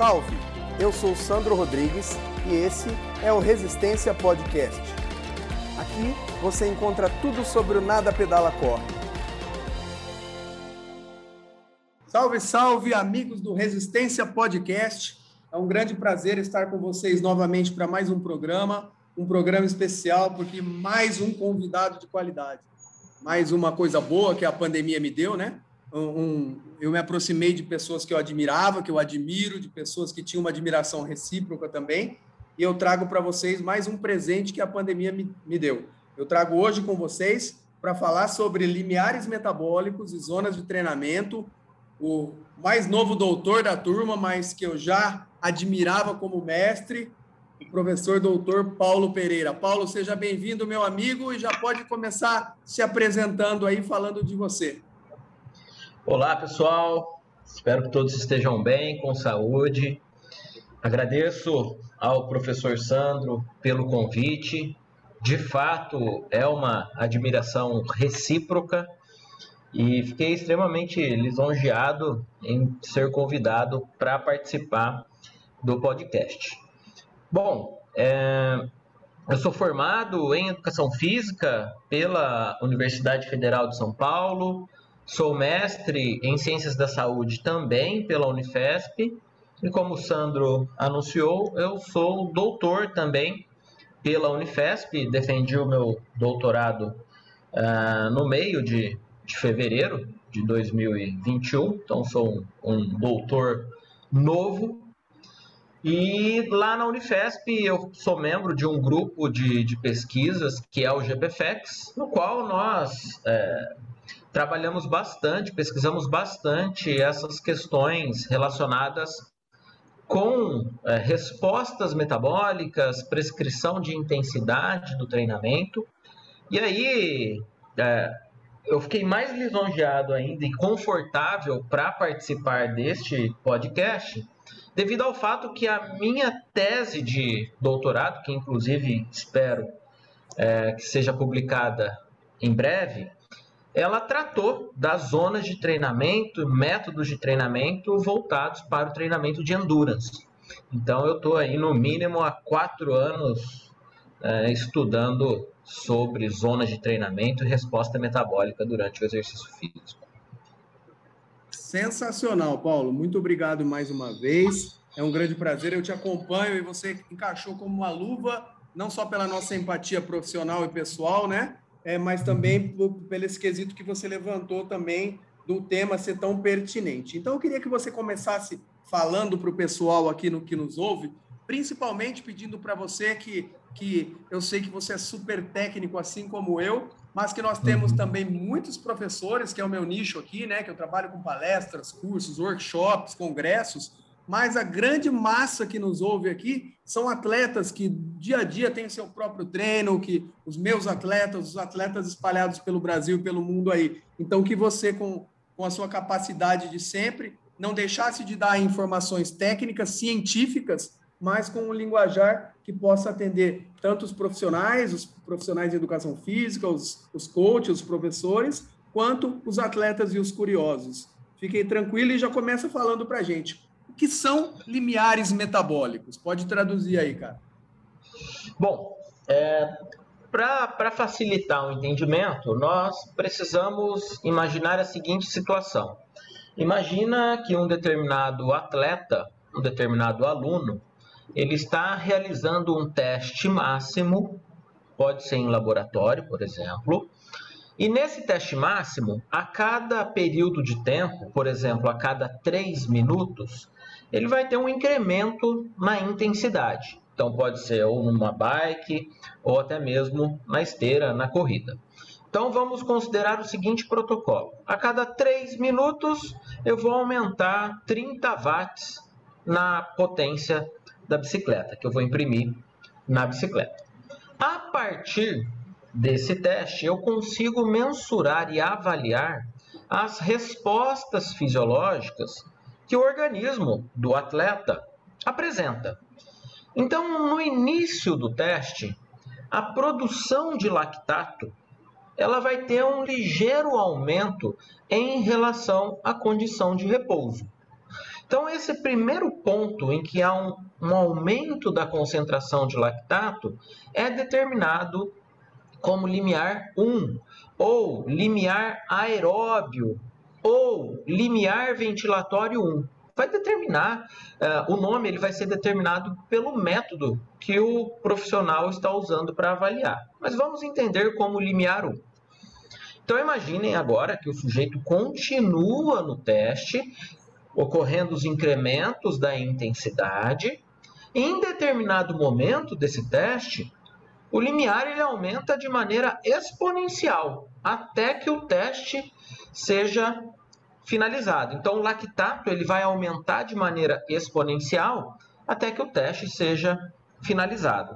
Salve! Eu sou Sandro Rodrigues e esse é o Resistência Podcast. Aqui você encontra tudo sobre o Nada Pedala Corre. Salve, salve, amigos do Resistência Podcast. É um grande prazer estar com vocês novamente para mais um programa, um programa especial, porque mais um convidado de qualidade. Mais uma coisa boa que a pandemia me deu, né? Um, eu me aproximei de pessoas que eu admirava, que eu admiro, de pessoas que tinham uma admiração recíproca também, e eu trago para vocês mais um presente que a pandemia me, me deu. Eu trago hoje com vocês para falar sobre limiares metabólicos e zonas de treinamento, o mais novo doutor da turma, mas que eu já admirava como mestre, o professor doutor Paulo Pereira. Paulo, seja bem-vindo, meu amigo, e já pode começar se apresentando aí, falando de você. Olá, pessoal. Espero que todos estejam bem, com saúde. Agradeço ao professor Sandro pelo convite. De fato, é uma admiração recíproca e fiquei extremamente lisonjeado em ser convidado para participar do podcast. Bom, é, eu sou formado em Educação Física pela Universidade Federal de São Paulo, Sou mestre em Ciências da Saúde também pela Unifesp. E como o Sandro anunciou, eu sou doutor também pela Unifesp. Defendi o meu doutorado uh, no meio de, de fevereiro de 2021. Então, sou um, um doutor novo e lá na Unifesp eu sou membro de um grupo de, de pesquisas que é o GPFEX, no qual nós é, trabalhamos bastante, pesquisamos bastante essas questões relacionadas com é, respostas metabólicas, prescrição de intensidade do treinamento. E aí é, eu fiquei mais lisonjeado ainda e confortável para participar deste podcast, devido ao fato que a minha tese de doutorado, que inclusive espero é, que seja publicada em breve, ela tratou das zonas de treinamento, métodos de treinamento voltados para o treinamento de endurance. Então, eu estou aí no mínimo há quatro anos é, estudando sobre zonas de treinamento e resposta metabólica durante o exercício físico. Sensacional, Paulo. Muito obrigado mais uma vez. É um grande prazer. Eu te acompanho e você encaixou como uma luva, não só pela nossa empatia profissional e pessoal, né? É, mas também pelo esquisito que você levantou também do tema ser tão pertinente. Então, eu queria que você começasse falando para o pessoal aqui no que nos ouve, principalmente pedindo para você que, que eu sei que você é super técnico, assim como eu, mas que nós temos uhum. também muitos professores, que é o meu nicho aqui, né? Que eu trabalho com palestras, cursos, workshops, congressos, mas a grande massa que nos ouve aqui são atletas que dia a dia têm seu próprio treino, que os meus atletas, os atletas espalhados pelo Brasil e pelo mundo aí. Então, que você, com, com a sua capacidade de sempre, não deixasse de dar informações técnicas, científicas, mas com um linguajar que possa atender tanto os profissionais, os profissionais de educação física, os, os coaches, os professores, quanto os atletas e os curiosos. Fiquem tranquilos e já começa falando para a gente que são limiares metabólicos? Pode traduzir aí, cara. Bom, é, para facilitar o entendimento, nós precisamos imaginar a seguinte situação. Imagina que um determinado atleta, um determinado aluno, ele está realizando um teste máximo, pode ser em laboratório, por exemplo, e nesse teste máximo, a cada período de tempo, por exemplo, a cada três minutos, ele vai ter um incremento na intensidade. Então pode ser ou numa bike ou até mesmo na esteira, na corrida. Então vamos considerar o seguinte protocolo: a cada 3 minutos eu vou aumentar 30 watts na potência da bicicleta que eu vou imprimir na bicicleta. A partir desse teste, eu consigo mensurar e avaliar as respostas fisiológicas que o organismo do atleta apresenta. Então, no início do teste, a produção de lactato ela vai ter um ligeiro aumento em relação à condição de repouso. Então, esse primeiro ponto em que há um, um aumento da concentração de lactato é determinado como limiar 1, ou limiar aeróbio, ou limiar ventilatório 1. Vai determinar, uh, o nome ele vai ser determinado pelo método que o profissional está usando para avaliar. Mas vamos entender como limiar 1. Então imaginem agora que o sujeito continua no teste, ocorrendo os incrementos da intensidade. Em determinado momento desse teste, o limiar ele aumenta de maneira exponencial até que o teste seja finalizado. Então, o lactato ele vai aumentar de maneira exponencial até que o teste seja finalizado.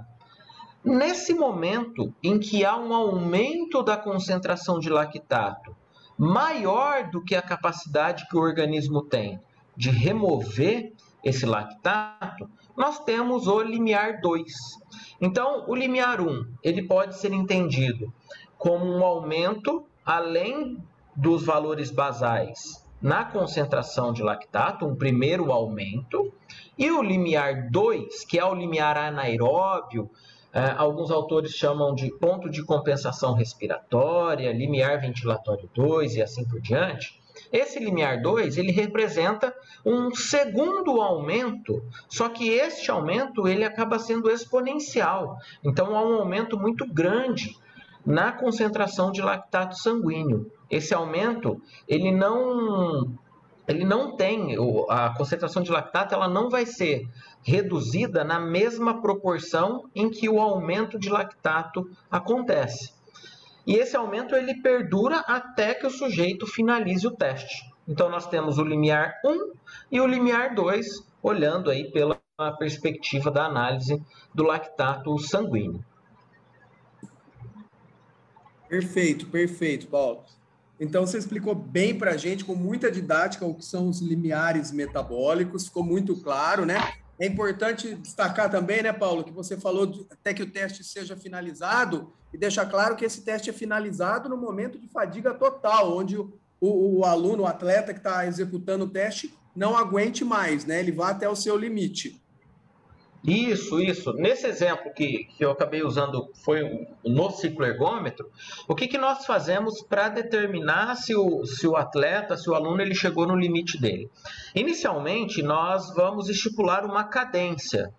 Nesse momento em que há um aumento da concentração de lactato maior do que a capacidade que o organismo tem de remover esse lactato, nós temos o limiar 2. Então, o limiar 1, ele pode ser entendido como um aumento além dos valores basais na concentração de lactato, um primeiro aumento, e o limiar 2, que é o limiar anaeróbio, é, alguns autores chamam de ponto de compensação respiratória, limiar ventilatório 2 e assim por diante. Esse limiar 2, ele representa um segundo aumento, só que este aumento ele acaba sendo exponencial. Então há um aumento muito grande na concentração de lactato sanguíneo. Esse aumento, ele não ele não tem a concentração de lactato, ela não vai ser reduzida na mesma proporção em que o aumento de lactato acontece. E esse aumento ele perdura até que o sujeito finalize o teste. Então nós temos o limiar 1 e o limiar 2, olhando aí pela perspectiva da análise do lactato sanguíneo. Perfeito, perfeito, Paulo. Então, você explicou bem para a gente, com muita didática, o que são os limiares metabólicos, ficou muito claro, né? É importante destacar também, né, Paulo, que você falou de, até que o teste seja finalizado e deixar claro que esse teste é finalizado no momento de fadiga total, onde o, o, o aluno, o atleta que está executando o teste, não aguente mais, né? Ele vai até o seu limite. Isso, isso. Nesse exemplo que, que eu acabei usando foi no ciclo ergômetro, o que, que nós fazemos para determinar se o, se o atleta, se o aluno, ele chegou no limite dele? Inicialmente, nós vamos estipular uma cadência.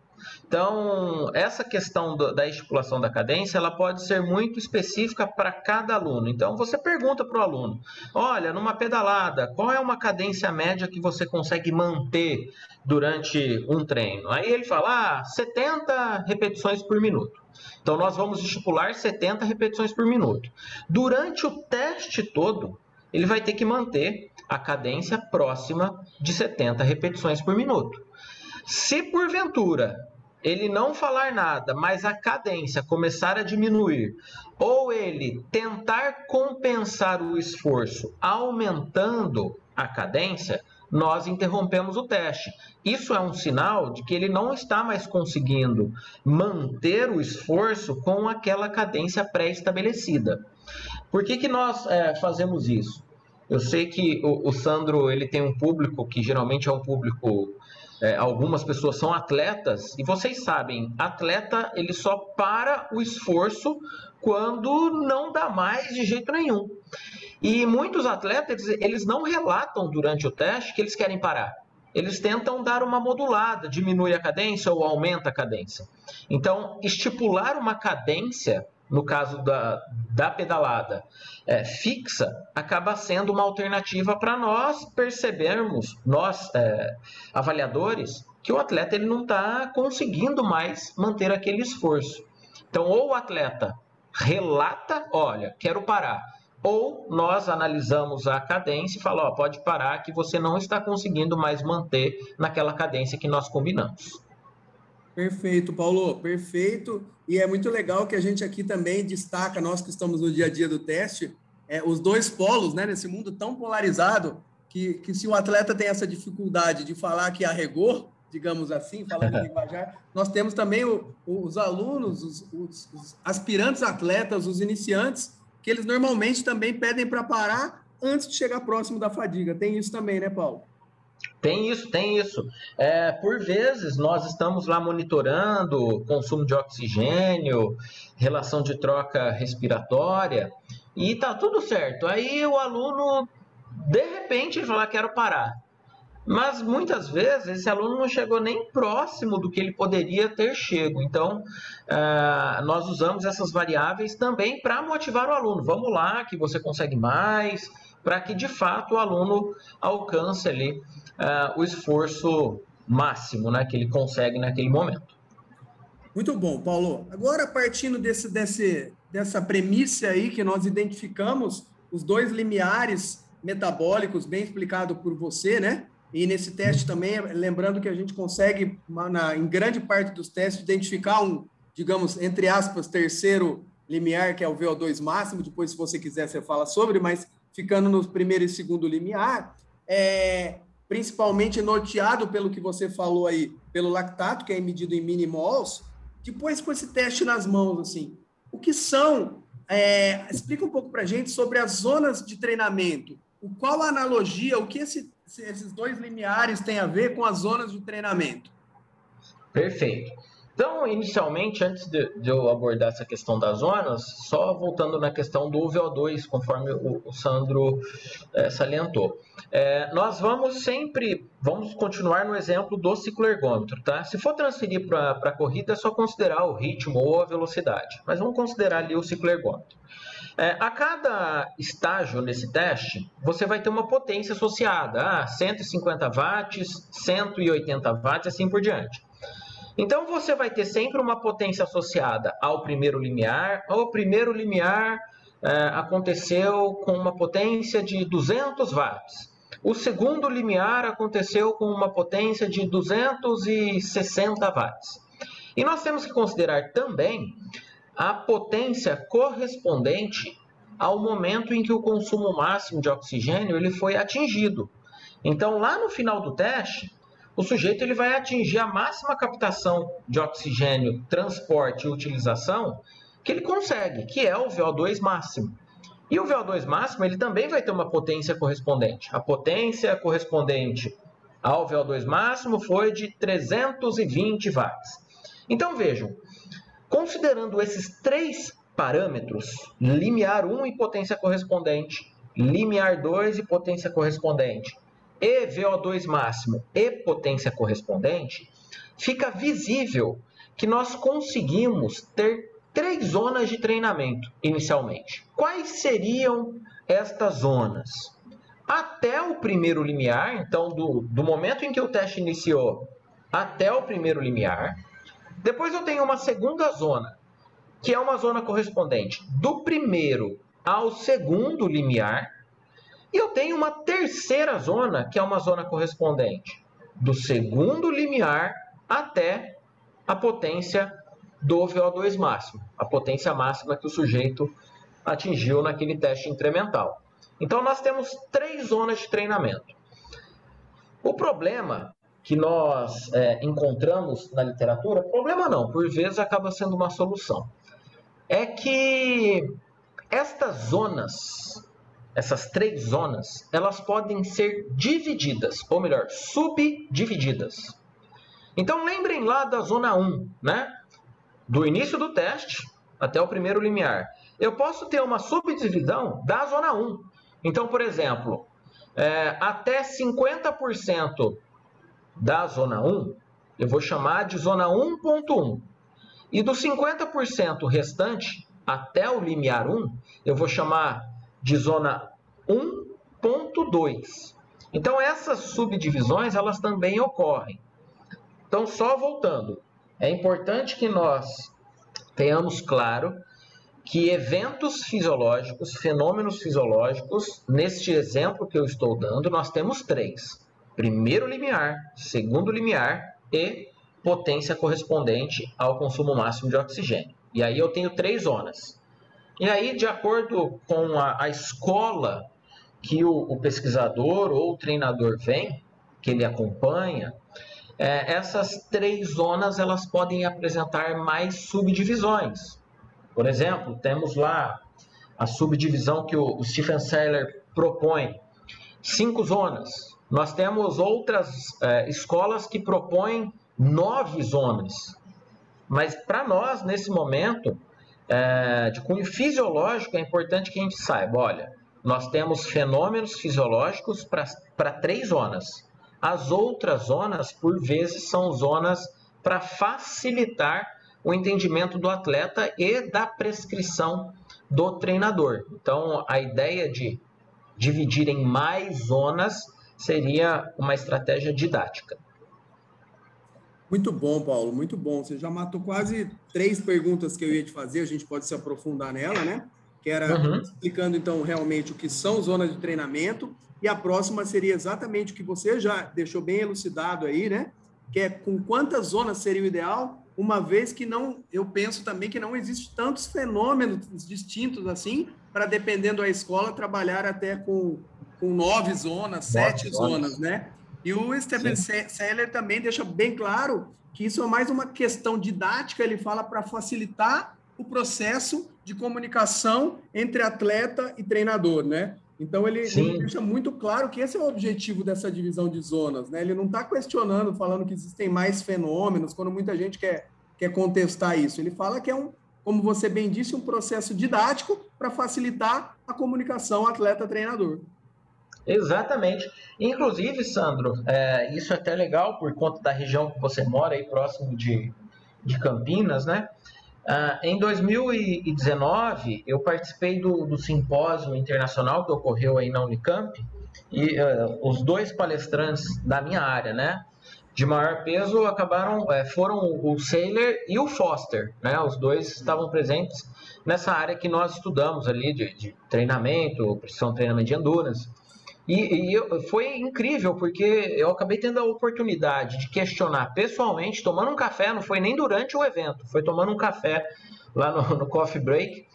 Então, essa questão do, da estipulação da cadência, ela pode ser muito específica para cada aluno. Então, você pergunta para o aluno, olha, numa pedalada, qual é uma cadência média que você consegue manter durante um treino? Aí ele fala, ah, 70 repetições por minuto. Então, nós vamos estipular 70 repetições por minuto. Durante o teste todo, ele vai ter que manter a cadência próxima de 70 repetições por minuto. Se porventura ele não falar nada, mas a cadência começar a diminuir, ou ele tentar compensar o esforço aumentando a cadência, nós interrompemos o teste. Isso é um sinal de que ele não está mais conseguindo manter o esforço com aquela cadência pré-estabelecida. Por que, que nós é, fazemos isso? Eu sei que o, o Sandro ele tem um público que geralmente é um público é, algumas pessoas são atletas e vocês sabem, atleta ele só para o esforço quando não dá mais de jeito nenhum. E muitos atletas eles não relatam durante o teste que eles querem parar. Eles tentam dar uma modulada, diminui a cadência ou aumenta a cadência. Então, estipular uma cadência no caso da, da pedalada é, fixa, acaba sendo uma alternativa para nós percebermos, nós é, avaliadores, que o atleta ele não está conseguindo mais manter aquele esforço. Então, ou o atleta relata, olha, quero parar, ou nós analisamos a cadência e falamos, pode parar que você não está conseguindo mais manter naquela cadência que nós combinamos. Perfeito, Paulo, perfeito. E é muito legal que a gente aqui também destaca, nós que estamos no dia a dia do teste, é, os dois polos, né, nesse mundo tão polarizado, que, que se o atleta tem essa dificuldade de falar que arregou, digamos assim, falando em linguajar, nós temos também o, os alunos, os, os, os aspirantes atletas, os iniciantes, que eles normalmente também pedem para parar antes de chegar próximo da fadiga. Tem isso também, né, Paulo? Tem isso, tem isso. É, por vezes, nós estamos lá monitorando consumo de oxigênio, relação de troca respiratória, e tá tudo certo. Aí o aluno, de repente, ele fala: quero parar. Mas muitas vezes esse aluno não chegou nem próximo do que ele poderia ter chego. Então, uh, nós usamos essas variáveis também para motivar o aluno. Vamos lá, que você consegue mais, para que de fato o aluno alcance ali uh, o esforço máximo né, que ele consegue naquele momento. Muito bom, Paulo. Agora, partindo desse, desse, dessa premissa aí que nós identificamos, os dois limiares metabólicos, bem explicado por você, né? E nesse teste também, lembrando que a gente consegue, na, em grande parte dos testes, identificar um, digamos, entre aspas, terceiro limiar, que é o VO2 máximo. Depois, se você quiser, você fala sobre, mas ficando no primeiro e segundo limiar, é, principalmente norteado pelo que você falou aí, pelo lactato, que é medido em minimols. Depois, com esse teste nas mãos, assim, o que são? É, explica um pouco para a gente sobre as zonas de treinamento. O qual a analogia, o que esse esses dois limiares têm a ver com as zonas de treinamento? Perfeito. Então, inicialmente, antes de, de, eu abordar essa questão das zonas, só voltando na questão do VO2, conforme o, o Sandro é, salientou. É, nós vamos sempre, vamos continuar no exemplo do ciclo ergômetro, tá? Se for transferir para a corrida, é só considerar o ritmo ou a velocidade, mas vamos considerar ali o ciclo ergômetro. É, a cada estágio nesse teste, você vai ter uma potência associada a ah, 150 watts, 180 watts, assim por diante. Então você vai ter sempre uma potência associada ao primeiro limiar. O primeiro limiar é, aconteceu com uma potência de 200 watts. O segundo limiar aconteceu com uma potência de 260 watts. E nós temos que considerar também a potência correspondente ao momento em que o consumo máximo de oxigênio ele foi atingido. Então, lá no final do teste, o sujeito ele vai atingir a máxima captação de oxigênio, transporte e utilização que ele consegue, que é o VO2 máximo. E o VO2 máximo ele também vai ter uma potência correspondente. A potência correspondente ao VO2 máximo foi de 320 watts. Então vejam, Considerando esses três parâmetros, limiar 1 e potência correspondente, limiar 2 e potência correspondente, e VO2 máximo e potência correspondente, fica visível que nós conseguimos ter três zonas de treinamento inicialmente. Quais seriam estas zonas? Até o primeiro limiar, então do, do momento em que o teste iniciou até o primeiro limiar, depois eu tenho uma segunda zona, que é uma zona correspondente do primeiro ao segundo limiar. E eu tenho uma terceira zona, que é uma zona correspondente do segundo limiar até a potência do VO2 máximo, a potência máxima que o sujeito atingiu naquele teste incremental. Então, nós temos três zonas de treinamento. O problema que nós é, encontramos na literatura, problema não, por vezes acaba sendo uma solução. É que estas zonas, essas três zonas, elas podem ser divididas, ou melhor, subdivididas. Então lembrem lá da zona 1, né? Do início do teste até o primeiro limiar. Eu posso ter uma subdivisão da zona 1. Então, por exemplo, é, até 50% da zona 1, eu vou chamar de zona 1.1. E dos 50% restante, até o limiar 1, eu vou chamar de zona 1.2. Então, essas subdivisões, elas também ocorrem. Então, só voltando, é importante que nós tenhamos claro que eventos fisiológicos, fenômenos fisiológicos, neste exemplo que eu estou dando, nós temos três primeiro limiar, segundo limiar e potência correspondente ao consumo máximo de oxigênio. E aí eu tenho três zonas. E aí, de acordo com a, a escola que o, o, pesquisador ou o treinador vem, que ele acompanha, é, essas três zonas elas podem apresentar mais subdivisões. Por exemplo, temos lá a subdivisão que o, o Stephen Seiler propõe, cinco zonas, nós temos outras é, escolas que propõem nove zonas. Mas para nós, nesse momento, é, de cunho fisiológico, é importante que a gente saiba: olha, nós temos fenômenos fisiológicos para três zonas. As outras zonas, por vezes, são zonas para facilitar o entendimento do atleta e da prescrição do treinador. Então, a ideia de dividir em mais zonas seria uma estratégia didática. Muito bom, Paulo, muito bom. Você já matou quase três perguntas que eu ia te fazer, a gente pode se aprofundar nela, né? Que era uhum. explicando, então, realmente o que são zonas de treinamento. E a próxima seria exatamente o que você já deixou bem elucidado aí, né? Que é com quantas zonas seria o ideal, uma vez que não, eu penso também que não existe tantos fenômenos distintos assim, para dependendo da escola, trabalhar até com com nove zonas, sete zonas, zonas, né? E o Stephen Seller também deixa bem claro que isso é mais uma questão didática, ele fala para facilitar o processo de comunicação entre atleta e treinador, né? Então ele, ele, deixa muito claro que esse é o objetivo dessa divisão de zonas, né? Ele não está questionando, falando que existem mais fenômenos, quando muita gente quer, quer contestar isso. Ele fala que é um, como você bem disse, um processo didático para facilitar a comunicação atleta-treinador. Exatamente. Inclusive, Sandro, é, isso é até legal por conta da região que você mora, aí próximo de, de Campinas, né? Ah, em 2019, eu participei do, do simpósio internacional que ocorreu aí na Unicamp, e uh, os dois palestrantes da minha área, né? De maior peso acabaram, é, foram o Saylor e o Foster, né? Os dois estavam presentes nessa área que nós estudamos ali de, de treinamento, precisão de treinamento de endurance. E, e eu, foi incrível, porque eu acabei tendo a oportunidade de questionar pessoalmente, tomando um café, não foi nem durante o evento, foi tomando um café lá no, no coffee break,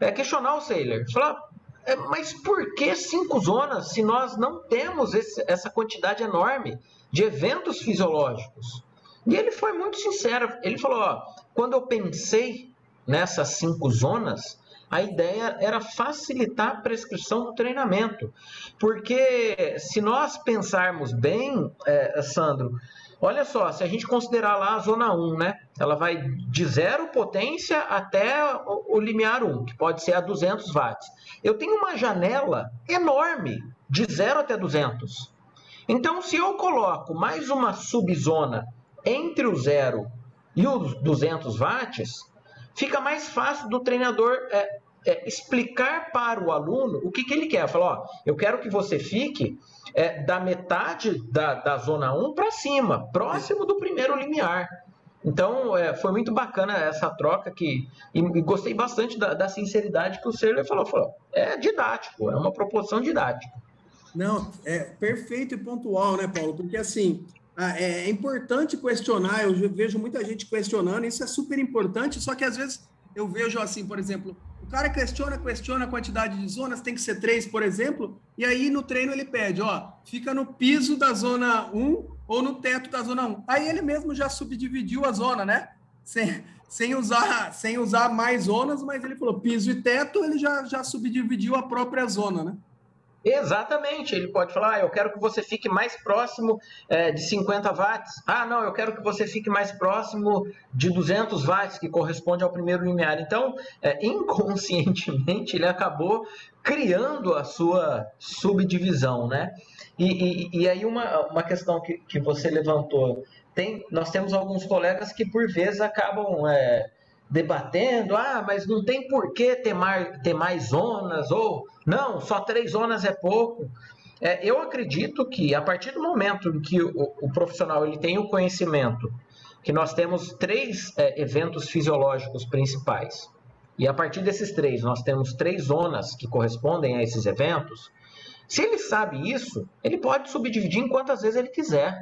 é, questionar o Sailor. Falar, é, mas por que cinco zonas se nós não temos esse, essa quantidade enorme de eventos fisiológicos? E ele foi muito sincero. Ele falou: ó, quando eu pensei nessas cinco zonas, a ideia era facilitar a prescrição do treinamento. Porque se nós pensarmos bem, é, Sandro, olha só, se a gente considerar lá a zona 1, né? Ela vai de zero potência até o, limiar 1, que pode ser a 200 watts. Eu tenho uma janela enorme, de 0 até 200. Então, se eu coloco mais uma subzona entre o zero e os 200 watts, fica mais fácil do treinador é, é, explicar para o aluno o que, que ele quer. Falar, ó, eu quero que você fique é, da metade da, da zona 1 para cima, próximo do primeiro limiar. Então, é, foi muito bacana essa troca que, e, e gostei bastante da, da, sinceridade que o Serler falou, falou. É didático, é uma proposição didática. Não, é perfeito e pontual, né, Paulo? Porque assim, é, é importante questionar, eu vejo muita gente questionando, isso é super importante, só que às vezes eu vejo assim, por exemplo, o cara questiona, questiona a quantidade de zonas, tem que ser três, por exemplo, e aí no treino ele pede, ó, fica no piso da zona 1 ou no teto da zona 1. Aí ele mesmo já subdividiu a zona, né? Sem, sem, usar, sem usar mais zonas, mas ele falou piso e teto, ele já, já subdividiu a própria zona, né? Exatamente, ele pode falar, ah, eu quero que você fique mais próximo é, de 50 watts. Ah, não, eu quero que você fique mais próximo de 200 watts, que corresponde ao primeiro limiar. Então, é, inconscientemente, ele acabou criando a sua subdivisão, né? E, e, e aí uma, uma questão que, que você levantou, tem, nós temos alguns colegas que por vezes acabam é, debatendo, ah, mas não tem por que ter mais, ter mais zonas, ou não, só três zonas é pouco. É, eu acredito que a partir do momento em que o, o, profissional ele tem o conhecimento que nós temos três é, eventos fisiológicos principais, e a partir desses três nós temos três zonas que correspondem a esses eventos, se ele sabe isso, ele pode subdividir em quantas vezes ele quiser,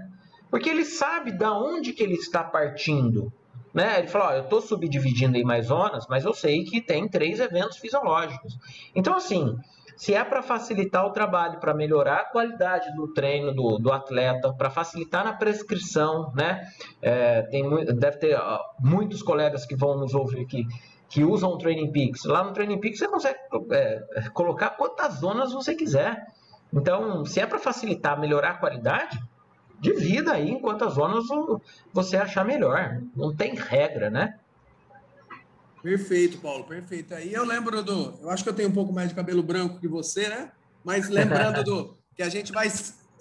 porque ele sabe da onde que ele está partindo. Né? Ele falou: eu estou subdividindo em mais zonas, mas eu sei que tem três eventos fisiológicos. Então, assim, se é para facilitar o trabalho, para melhorar a qualidade do treino do, do atleta, para facilitar na prescrição, né? É, tem, deve ter ó, muitos colegas que vão nos ouvir aqui que usam o Training Peaks. Lá no Training Peaks você consegue é, colocar quantas zonas você quiser. Então, se é para facilitar, melhorar a qualidade, divida aí em quantas zonas você achar melhor. Não tem regra, né? Perfeito, Paulo, perfeito. Aí eu lembro do. Eu acho que eu tenho um pouco mais de cabelo branco que você, né? Mas lembrando do que a gente vai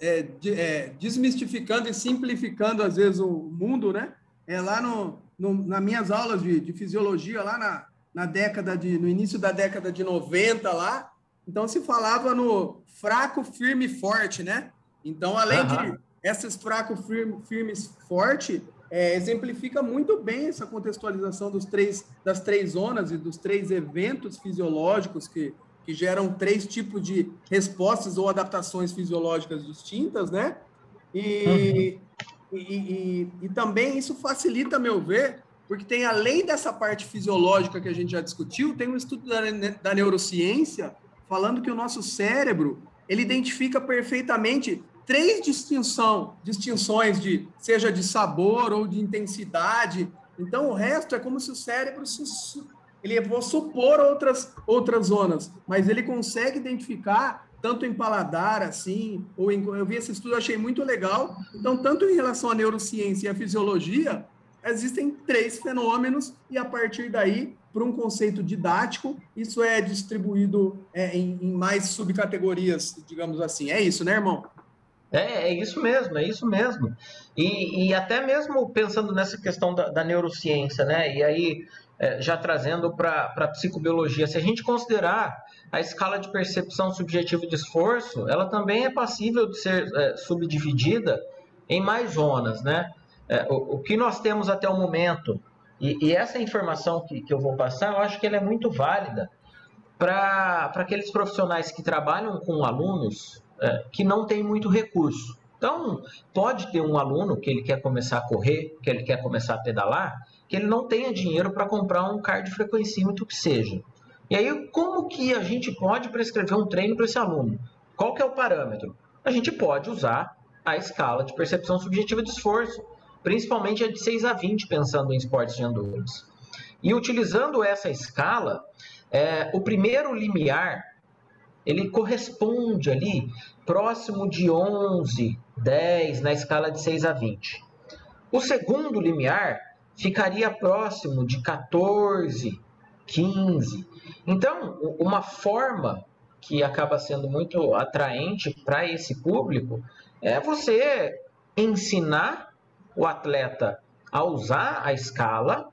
é, de, é, desmistificando e simplificando, às vezes, o mundo, né? É lá no, no nas minhas aulas de, de fisiologia, lá na, na década de. no início da década de 90 lá. Então se falava no fraco, firme e forte, né? Então, além uhum. de esses fraco, firme, firmes, forte, é, exemplifica muito bem essa contextualização dos três, das três zonas e dos três eventos fisiológicos que, que geram três tipos de respostas ou adaptações fisiológicas distintas, né? E, uhum. e, e, e, também isso facilita, a meu ver, porque tem, além dessa parte fisiológica que a gente já discutiu, tem um estudo da, da neurociência falando que o nosso cérebro ele identifica perfeitamente três distinção, distinções de seja de sabor ou de intensidade. Então o resto é como se o cérebro ele vou supor outras outras zonas, mas ele consegue identificar tanto em paladar assim, ou em, eu vi esse estudo achei muito legal. Então tanto em relação à neurociência e à fisiologia, existem três fenômenos e a partir daí para um conceito didático, isso é distribuído é, em, em mais subcategorias, digamos assim. É isso, né, irmão? É, é isso mesmo, é isso mesmo. E, e até mesmo pensando nessa questão da, da neurociência, né? E aí, é, já trazendo para a psicobiologia, se a gente considerar a escala de percepção subjetiva de esforço, ela também é passível de ser é, subdividida em mais zonas, né? É, o, o, que nós temos até o momento, e, e essa informação que, que eu vou passar, eu acho que ela é muito válida para aqueles profissionais que trabalham com alunos que não tem muito recurso. Então, pode ter um aluno que ele quer começar a correr, que ele quer começar a pedalar, que ele não tenha dinheiro para comprar um cardiofrequencímetro que seja. E aí, como que a gente pode prescrever um treino para esse aluno? Qual que é o parâmetro? A gente pode usar a escala de percepção subjetiva de esforço, principalmente a de 6 a 20, pensando em esportes de endurance. E utilizando essa escala, é, o primeiro limiar ele corresponde ali próximo de 11, 10 na escala de 6 a 20. O segundo limiar ficaria próximo de 14, 15. Então, uma forma que acaba sendo muito atraente para esse público é você ensinar o atleta a usar a escala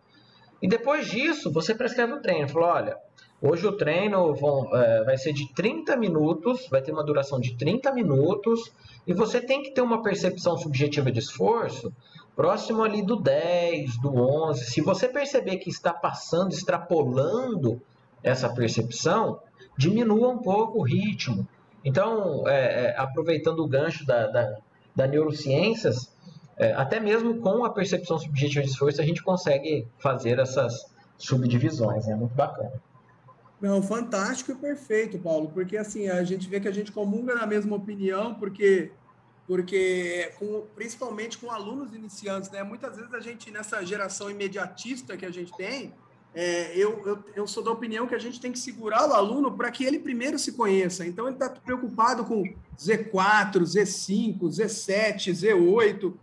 e depois disso você prescreve o treino. Fala, olha, Hoje o treino vão, é, vai ser de 30 minutos, vai ter uma duração de 30 minutos, e você tem que ter uma percepção subjetiva de esforço próximo ali do 10, do 11. Se você perceber que está passando, extrapolando essa percepção, diminua um pouco o ritmo. Então, é, é, aproveitando o gancho da, da, da neurociências, é, até mesmo com a percepção subjetiva de esforço, a gente consegue fazer essas subdivisões. É né? muito bacana. Não, fantástico e perfeito, Paulo, porque assim, a gente vê que a gente comunga na mesma opinião, porque porque com, principalmente com alunos iniciantes, né? Muitas vezes a gente, nessa geração imediatista que a gente tem, é, eu, eu, eu, sou da opinião que a gente tem que segurar o aluno para que ele primeiro se conheça. Então, ele está preocupado com Z4, Z5, Z7, Z8,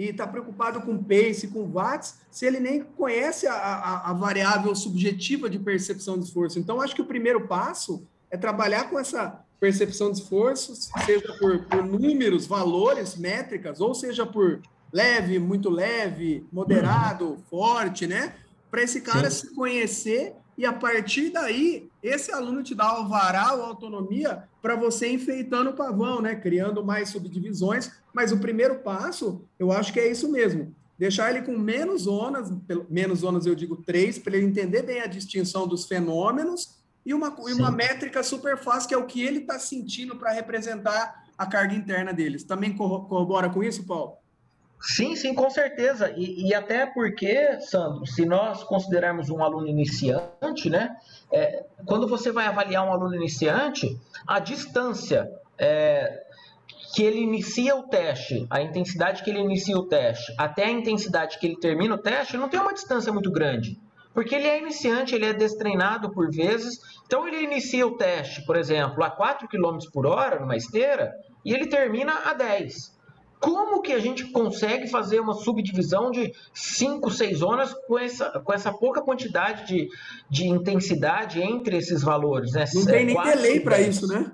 e está preocupado com pace, com watts, se ele nem conhece a, a, a, variável subjetiva de percepção de esforço. Então, acho que o primeiro passo é trabalhar com essa percepção de esforço, seja por, por números, valores, métricas, ou seja por leve, muito leve, moderado, forte, né? Para esse cara Sim. se conhecer e a partir daí, esse aluno te dá alvará ou autonomia para você enfeitando o pavão, né? Criando mais subdivisões. Mas o primeiro passo, eu acho que é isso mesmo. Deixar ele com menos zonas, menos zonas eu digo três, para ele entender bem a distinção dos fenômenos e uma, e uma métrica super fácil, que é o que ele está sentindo para representar a carga interna deles. Também corrobora com isso, Paulo? Sim, sim, com certeza. E, e, até porque, Sandro, se nós considerarmos um aluno iniciante, né? É, quando você vai avaliar um aluno iniciante, a distância é, que ele inicia o teste, a intensidade que ele inicia o teste, até a intensidade que ele termina o teste, não tem uma distância muito grande. Porque ele é iniciante, ele é destreinado por vezes, Então ele inicia o teste, por exemplo, a 4 km por hora numa esteira e ele termina a 10. Como que a gente consegue fazer uma subdivisão de 5, 6 zonas com essa, com essa pouca quantidade de, de intensidade entre esses valores? Né? Não tem nem delay para isso, né?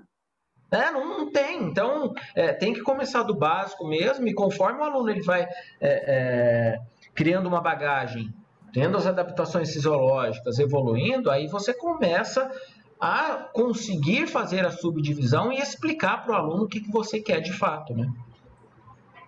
É, não, não tem. Então, é, tem que começar do básico mesmo, e conforme o aluno ele vai é, é, criando uma bagagem, tendo as adaptações fisiológicas, evoluindo, aí você começa a conseguir fazer a subdivisão e explicar para o aluno o que, que você quer de fato, né?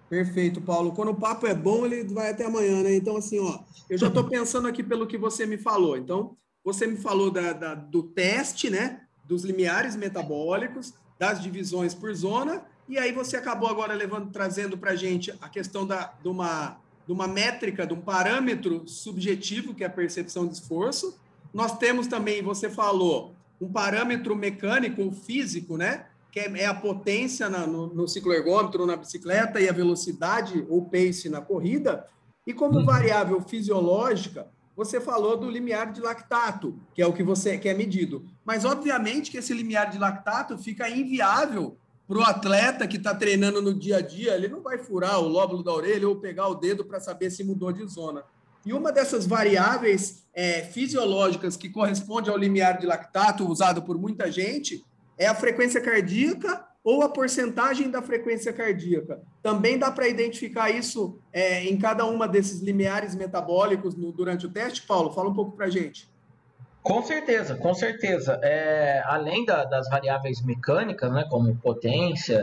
Perfeito, Paulo. Quando o papo é bom, ele vai até amanhã, né? Então, assim, ó, eu já estou pensando aqui pelo que você me falou. Então, você me falou da, da, do teste, né? Dos limiares metabólicos, das divisões por zona, e aí você acabou agora levando, trazendo para a gente a questão da, de, uma, de uma métrica, de um parâmetro subjetivo, que é a percepção de esforço. Nós temos também, você falou, um parâmetro mecânico, físico, né? Que é, é a potência na, no, no cicloergômetro na bicicleta e a velocidade ou pace na corrida. E como uhum. variável fisiológica, você falou do limiar de lactato, que é o que você quer medido. Mas, obviamente, que esse limiar de lactato fica inviável para o atleta que está treinando no dia a dia. Ele não vai furar o lóbulo da orelha ou pegar o dedo para saber se mudou de zona. E uma dessas variáveis é, fisiológicas que corresponde ao limiar de lactato usado por muita gente é a frequência cardíaca ou a porcentagem da frequência cardíaca. Também dá para identificar isso é, em cada uma desses limiares metabólicos no, durante o teste, Paulo? Fala um pouco para a gente. Com certeza, com certeza. É, além da, das variáveis mecânicas, né, como potência,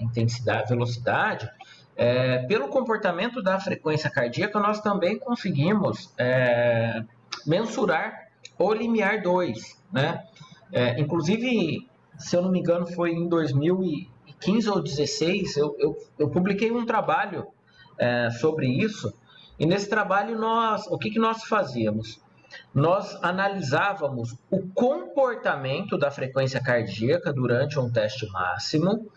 intensidade, velocidade, é, pelo comportamento da frequência cardíaca, nós também conseguimos é, mensurar o limiar 2. Né? É, inclusive, se eu não me engano, foi em 2015 ou 2016, eu, eu, eu publiquei um trabalho é, sobre isso. E nesse trabalho, nós, o que, que nós fazíamos? Nós analisávamos o comportamento da frequência cardíaca durante um teste máximo.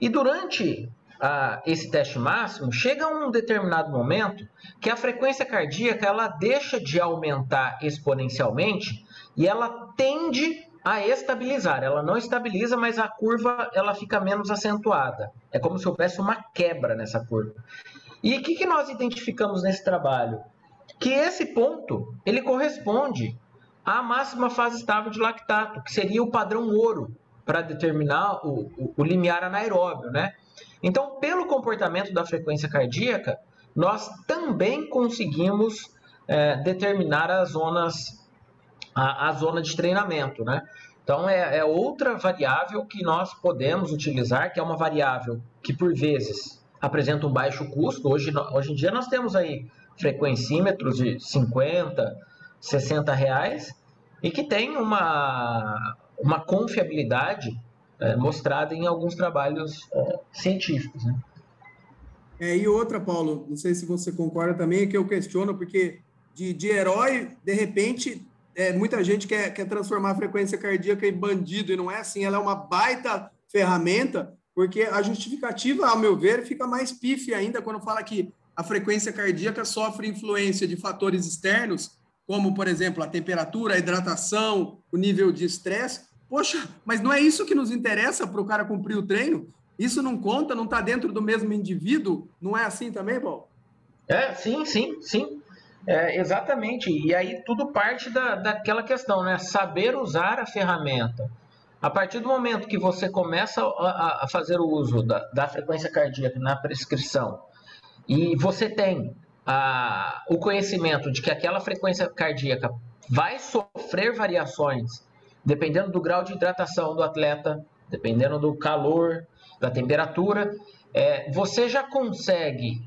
E durante ah, esse teste máximo, chega um determinado momento que a frequência cardíaca ela deixa de aumentar exponencialmente e ela tende a estabilizar. Ela não estabiliza, mas a curva ela fica menos acentuada. É como se houvesse uma quebra nessa curva. E o que, que nós identificamos nesse trabalho? Que esse ponto ele corresponde à máxima fase estável de lactato, que seria o padrão ouro para determinar o, o, o limiar anaeróbio, né? Então, pelo comportamento da frequência cardíaca, nós também conseguimos é, determinar as zonas a, a zona de treinamento, né? Então é, é, outra variável que nós podemos utilizar, que é uma variável que por vezes apresenta um baixo custo. Hoje, hoje em dia nós temos aí frequencímetros de 50, 60 reais e que tem uma, uma confiabilidade é, mostrada em alguns trabalhos é, científicos. Né? É, e outra, Paulo, não sei se você concorda também, é que eu questiono, porque de, de herói, de repente, é, muita gente quer, quer transformar a frequência cardíaca em bandido, e não é assim. Ela é uma baita ferramenta, porque a justificativa, ao meu ver, fica mais pífia ainda quando fala que a frequência cardíaca sofre influência de fatores externos, como, por exemplo, a temperatura, a hidratação, o nível de estresse. Poxa, mas não é isso que nos interessa para o cara cumprir o treino? Isso não conta, não está dentro do mesmo indivíduo? Não é assim também, Paulo? É, sim, sim, sim. É, exatamente. E aí tudo parte da, daquela questão, né? Saber usar a ferramenta. A partir do momento que você começa a, a fazer o uso da, da, frequência cardíaca na prescrição e você tem a, o conhecimento de que aquela frequência cardíaca vai sofrer variações dependendo do grau de hidratação do atleta, dependendo do calor, da temperatura, é, você já consegue,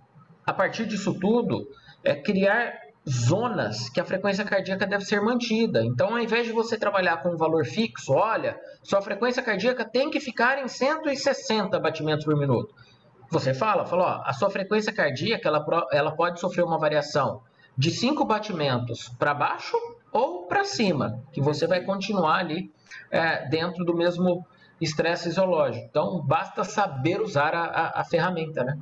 a partir disso tudo, é, criar zonas que a frequência cardíaca deve ser mantida. Então, ao invés de você trabalhar com um valor fixo, olha, sua frequência cardíaca tem que ficar em 160 batimentos por minuto. Você fala, fala, ó, a sua frequência cardíaca ela, ela pode sofrer uma variação de 5 batimentos para baixo ou para cima, que você vai continuar ali é, dentro do mesmo estresse fisiológico. Então, basta saber usar a, a, a ferramenta, né?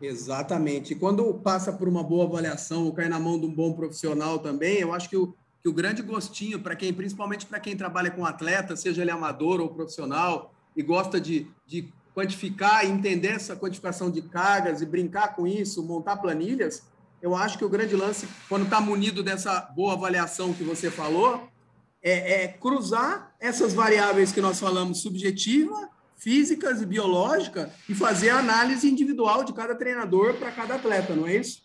Exatamente. E quando passa por uma boa avaliação ou cai na mão de um bom profissional também, eu acho que o, que o grande gostinho para quem, principalmente para quem trabalha com atleta, seja ele amador ou profissional, e gosta de, de quantificar entender essa quantificação de cargas e brincar com isso, montar planilhas, eu acho que o grande lance, quando está munido dessa boa avaliação que você falou, é, é, cruzar essas variáveis que nós falamos, subjetiva, físicas e biológica, e fazer a análise individual de cada treinador para cada atleta, não é isso?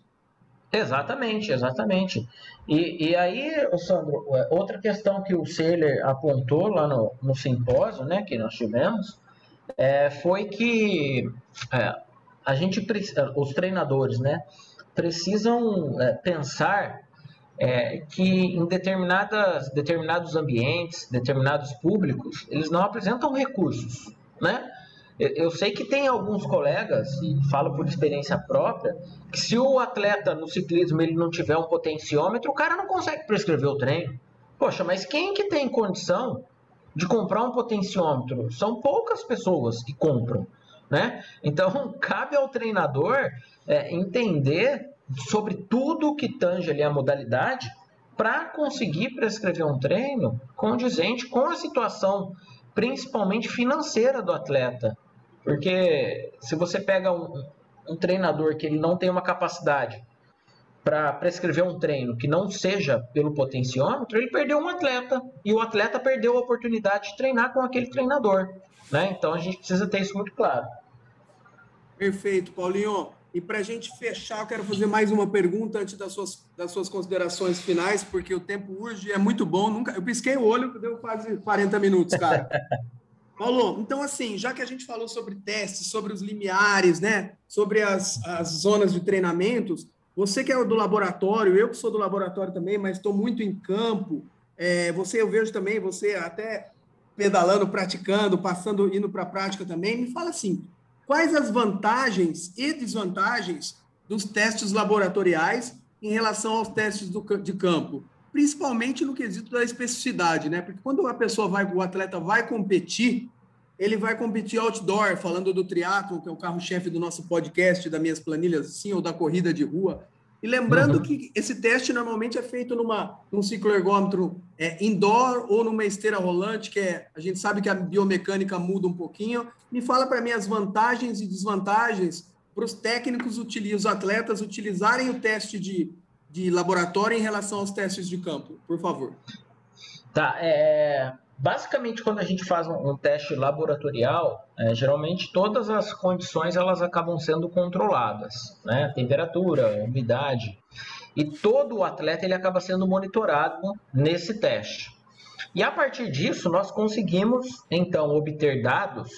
Exatamente, exatamente. E, e aí, Sandro, é, outra questão que o Seller apontou lá no, no simpósio né, que nós tivemos é, foi que é, a gente, os treinadores, né, precisam é, pensar é, que em determinadas, determinados ambientes, determinados públicos, eles não apresentam recursos, né? Eu sei que tem alguns colegas, e falo por experiência própria, que se o atleta no ciclismo ele não tiver um potenciômetro, o cara não consegue prescrever o treino. Poxa, mas quem que tem condição de comprar um potenciômetro? São poucas pessoas que compram, né? Então, cabe ao treinador é, entender sobre tudo que tange ali a modalidade para conseguir prescrever um treino condizente com a situação, principalmente financeira do atleta. Porque se você pega um, um treinador que ele não tem uma capacidade para prescrever um treino que não seja pelo potenciômetro, ele perdeu um atleta e o atleta perdeu a oportunidade de treinar com aquele treinador. Né? Então a gente precisa ter isso muito claro. Perfeito, Paulinho. E para a gente fechar, eu quero fazer mais uma pergunta antes das suas, das suas considerações finais, porque o tempo urge, é muito bom. Nunca, eu pisquei o olho, deu quase 40 minutos, cara. Paulo, então assim, já que a gente falou sobre testes, sobre os limiares, né, sobre as, as zonas de treinamentos, você que é do laboratório, eu que sou do laboratório também, mas estou muito em campo, é, você eu vejo também, você até pedalando, praticando, passando, indo para a prática também, me fala assim, quais as vantagens e desvantagens dos testes laboratoriais em relação aos testes do, de campo, principalmente no quesito da especificidade, né? Porque quando a pessoa vai, o atleta vai competir, ele vai competir outdoor, falando do triatlo, que é o carro-chefe do nosso podcast, das minhas planilhas, sim, ou da corrida de rua. E lembrando uhum. que esse teste normalmente é feito numa, num cicloergômetro é, indoor ou numa esteira rolante, que é, a gente sabe que a biomecânica muda um pouquinho. Me fala para mim as vantagens e desvantagens para os técnicos, os atletas utilizarem o teste de, de laboratório em relação aos testes de campo, por favor. Tá, é, basicamente quando a gente faz um, um teste laboratorial, é, geralmente todas as condições elas acabam sendo controladas, né? Temperatura, umidade, e todo o atleta ele acaba sendo monitorado nesse teste. E a partir disso nós conseguimos então obter dados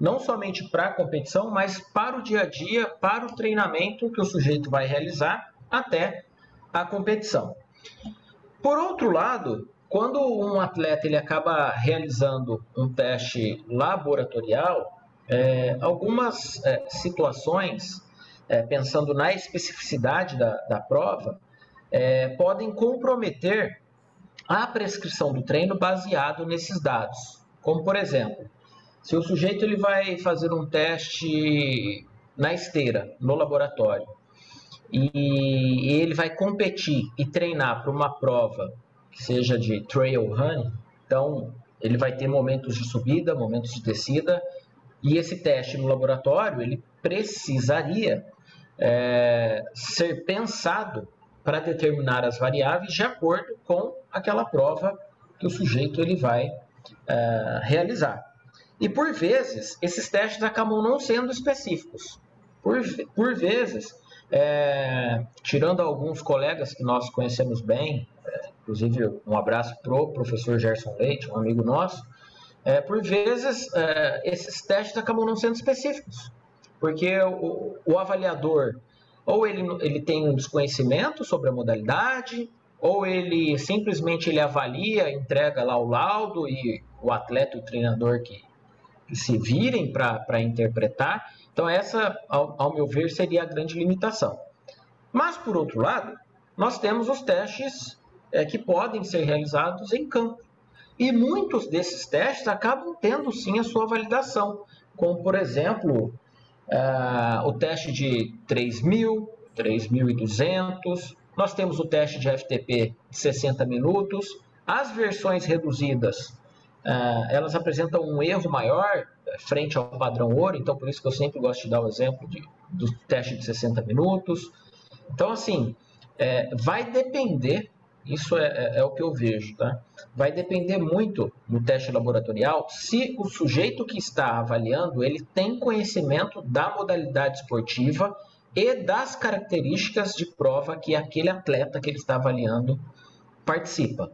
não somente para a competição, mas para o dia a dia, para o treinamento que o sujeito vai realizar até a competição. Por outro lado, quando um atleta ele acaba realizando um teste laboratorial, é, algumas é, situações, é, pensando na especificidade da, da prova, é, podem comprometer a prescrição do treino baseado nesses dados. Como, por exemplo, se o sujeito ele vai fazer um teste na esteira, no laboratório, e ele vai competir e treinar para uma prova seja de trail run, então ele vai ter momentos de subida, momentos de descida, e esse teste no laboratório ele precisaria é, ser pensado para determinar as variáveis de acordo com aquela prova que o sujeito ele vai é, realizar. E por vezes esses testes acabam não sendo específicos. Por, por vezes, é, tirando alguns colegas que nós conhecemos bem, inclusive um abraço pro professor Gerson Leite, um amigo nosso, é, por vezes é, esses testes acabam não sendo específicos, porque o, o, avaliador ou ele, ele tem um desconhecimento sobre a modalidade, ou ele simplesmente ele avalia, entrega lá o laudo e o atleta e o treinador que, que se virem para interpretar. Então essa, ao, ao meu ver, seria a grande limitação. Mas, por outro lado, nós temos os testes é, que podem ser realizados em campo. E muitos desses testes acabam tendo sim a sua validação, como por exemplo uh, o teste de 3.000, 3.200, Nós temos o teste de FTP de 60 minutos. As versões reduzidas, uh, elas apresentam um erro maior frente ao padrão ouro, então por isso que eu sempre gosto de dar o exemplo de, do teste de 60 minutos. Então, assim, é, vai depender, isso é, é, é, o que eu vejo, tá? Vai depender muito no teste laboratorial se o sujeito que está avaliando ele tem conhecimento da modalidade esportiva e das características de prova que aquele atleta que ele está avaliando participa.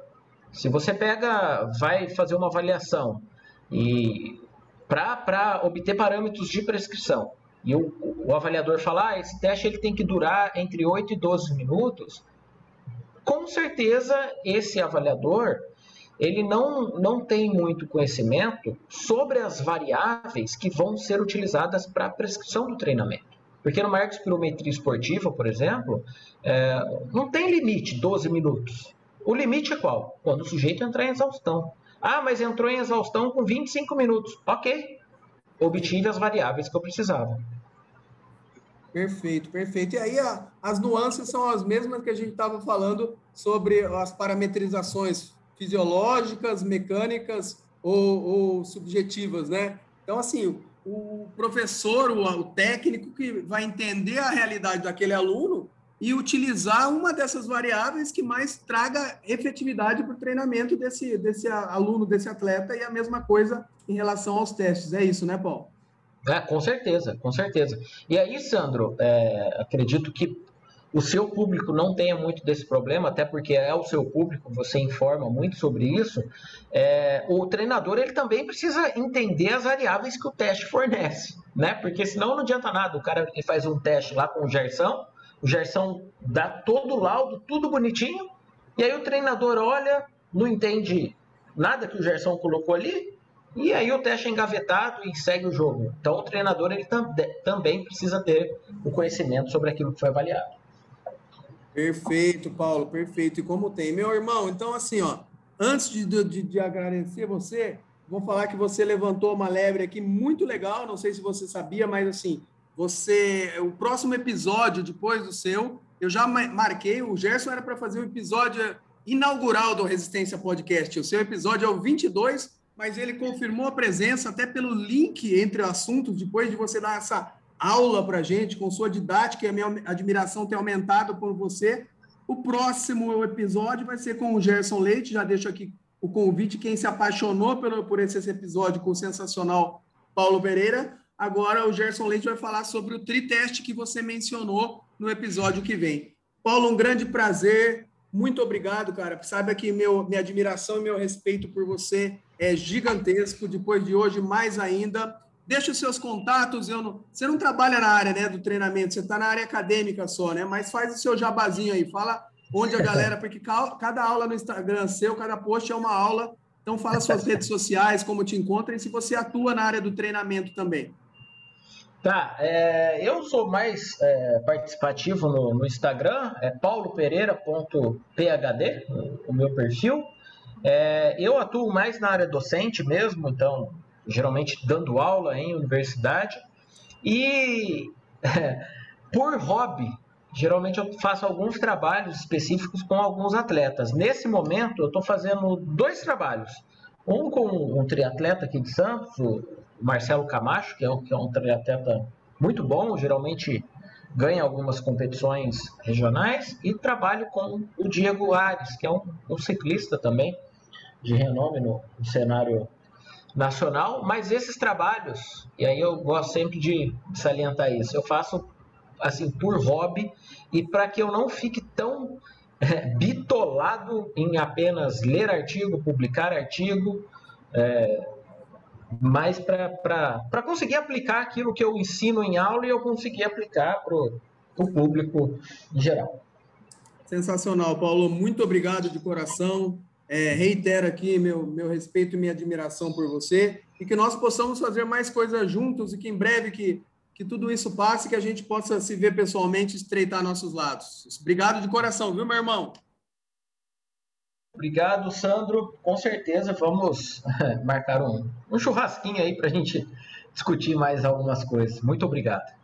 Se você pega, vai fazer uma avaliação e para obter parâmetros de prescrição, e o, o avaliador fala, ah, esse teste ele tem que durar entre 8 e 12 minutos, com certeza esse avaliador ele não, não tem muito conhecimento sobre as variáveis que vão ser utilizadas para a prescrição do treinamento. Porque no marco espirometria esportiva, por exemplo, é, não tem limite 12 minutos. O limite é qual? Quando o sujeito entrar em exaustão. Ah, mas entrou em exaustão com 25 minutos. Ok, obtive as variáveis que eu precisava. Perfeito, perfeito. E aí a, as nuances são as mesmas que a gente estava falando sobre as parametrizações fisiológicas, mecânicas ou, ou, subjetivas, né? Então, assim, o professor, o, o técnico que vai entender a realidade daquele aluno e utilizar uma dessas variáveis que mais traga efetividade para o treinamento desse, desse aluno, desse atleta, e a mesma coisa em relação aos testes. É isso, né, Paulo? É, com certeza, com certeza. E aí, Sandro, é, acredito que o seu público não tenha muito desse problema, até porque é o seu público, você informa muito sobre isso. É, o treinador ele também precisa entender as variáveis que o teste fornece, né? Porque senão não adianta nada. O cara ele faz um teste lá com o Gerson, o Gerson dá todo o laudo, tudo bonitinho, e aí o treinador olha, não entende nada que o Gerson colocou ali, e aí o teste é engavetado e segue o jogo. Então o treinador ele tam também precisa ter o conhecimento sobre aquilo que foi avaliado. Perfeito, Paulo, perfeito. E como tem. Meu irmão, então assim, ó, antes de, de, de agradecer você, vou falar que você levantou uma lebre aqui muito legal, não sei se você sabia, mas assim, você, o próximo episódio depois do seu, eu já marquei, o Gerson era para fazer o episódio inaugural do Resistência Podcast. O seu episódio é o 22, mas ele confirmou a presença até pelo link entre assuntos, depois de você dar essa aula para gente, com sua didática e a minha admiração ter aumentado por você. O próximo episódio vai ser com o Gerson Leite, já deixo aqui o convite, quem se apaixonou por, por esse episódio com o sensacional Paulo Pereira. Agora o Gerson Leite vai falar sobre o triteste que você mencionou no episódio que vem. Paulo, um grande prazer. Muito obrigado, cara. Saiba que meu, minha admiração e meu respeito por você é gigantesco. Depois de hoje, mais ainda. Deixa os seus contatos. Eu não, você não trabalha na área né, do treinamento, você está na área acadêmica só, né? Mas faz o seu jabazinho aí. Fala onde a galera, porque cada aula no Instagram seu, cada post é uma aula. Então, fala suas redes sociais, como te encontra e se você atua na área do treinamento também. Tá, é, eu sou mais é, participativo no, no, Instagram, é paulopereira.phd, o meu perfil. É, eu atuo mais na área docente mesmo, então, geralmente dando aula em universidade. E por hobby, geralmente eu faço alguns trabalhos específicos com alguns atletas. Nesse momento, eu estou fazendo dois trabalhos. Um com um triatleta aqui de Santos, o Marcelo Camacho, que é um, que é um triatleta muito bom, geralmente ganha algumas competições regionais, e trabalho com o Diego Ares, que é um, um ciclista também, de renome no, no cenário nacional, mas esses trabalhos, e aí eu gosto sempre de salientar isso, eu faço assim por hobby e para que eu não fique tão é, bitolado em apenas ler artigo, publicar artigo, é, mas para conseguir aplicar aquilo que eu ensino em aula e eu conseguir aplicar para o público em geral. Sensacional, Paulo. Muito obrigado de coração. É, reitero aqui meu, meu respeito e minha admiração por você e que nós possamos fazer mais coisas juntos e que em breve que, que tudo isso passe, que a gente possa se ver pessoalmente estreitar nossos lados. Obrigado de coração, viu, meu irmão? Obrigado, Sandro. Com certeza vamos marcar um, um churrasquinho aí para a gente discutir mais algumas coisas. Muito obrigado.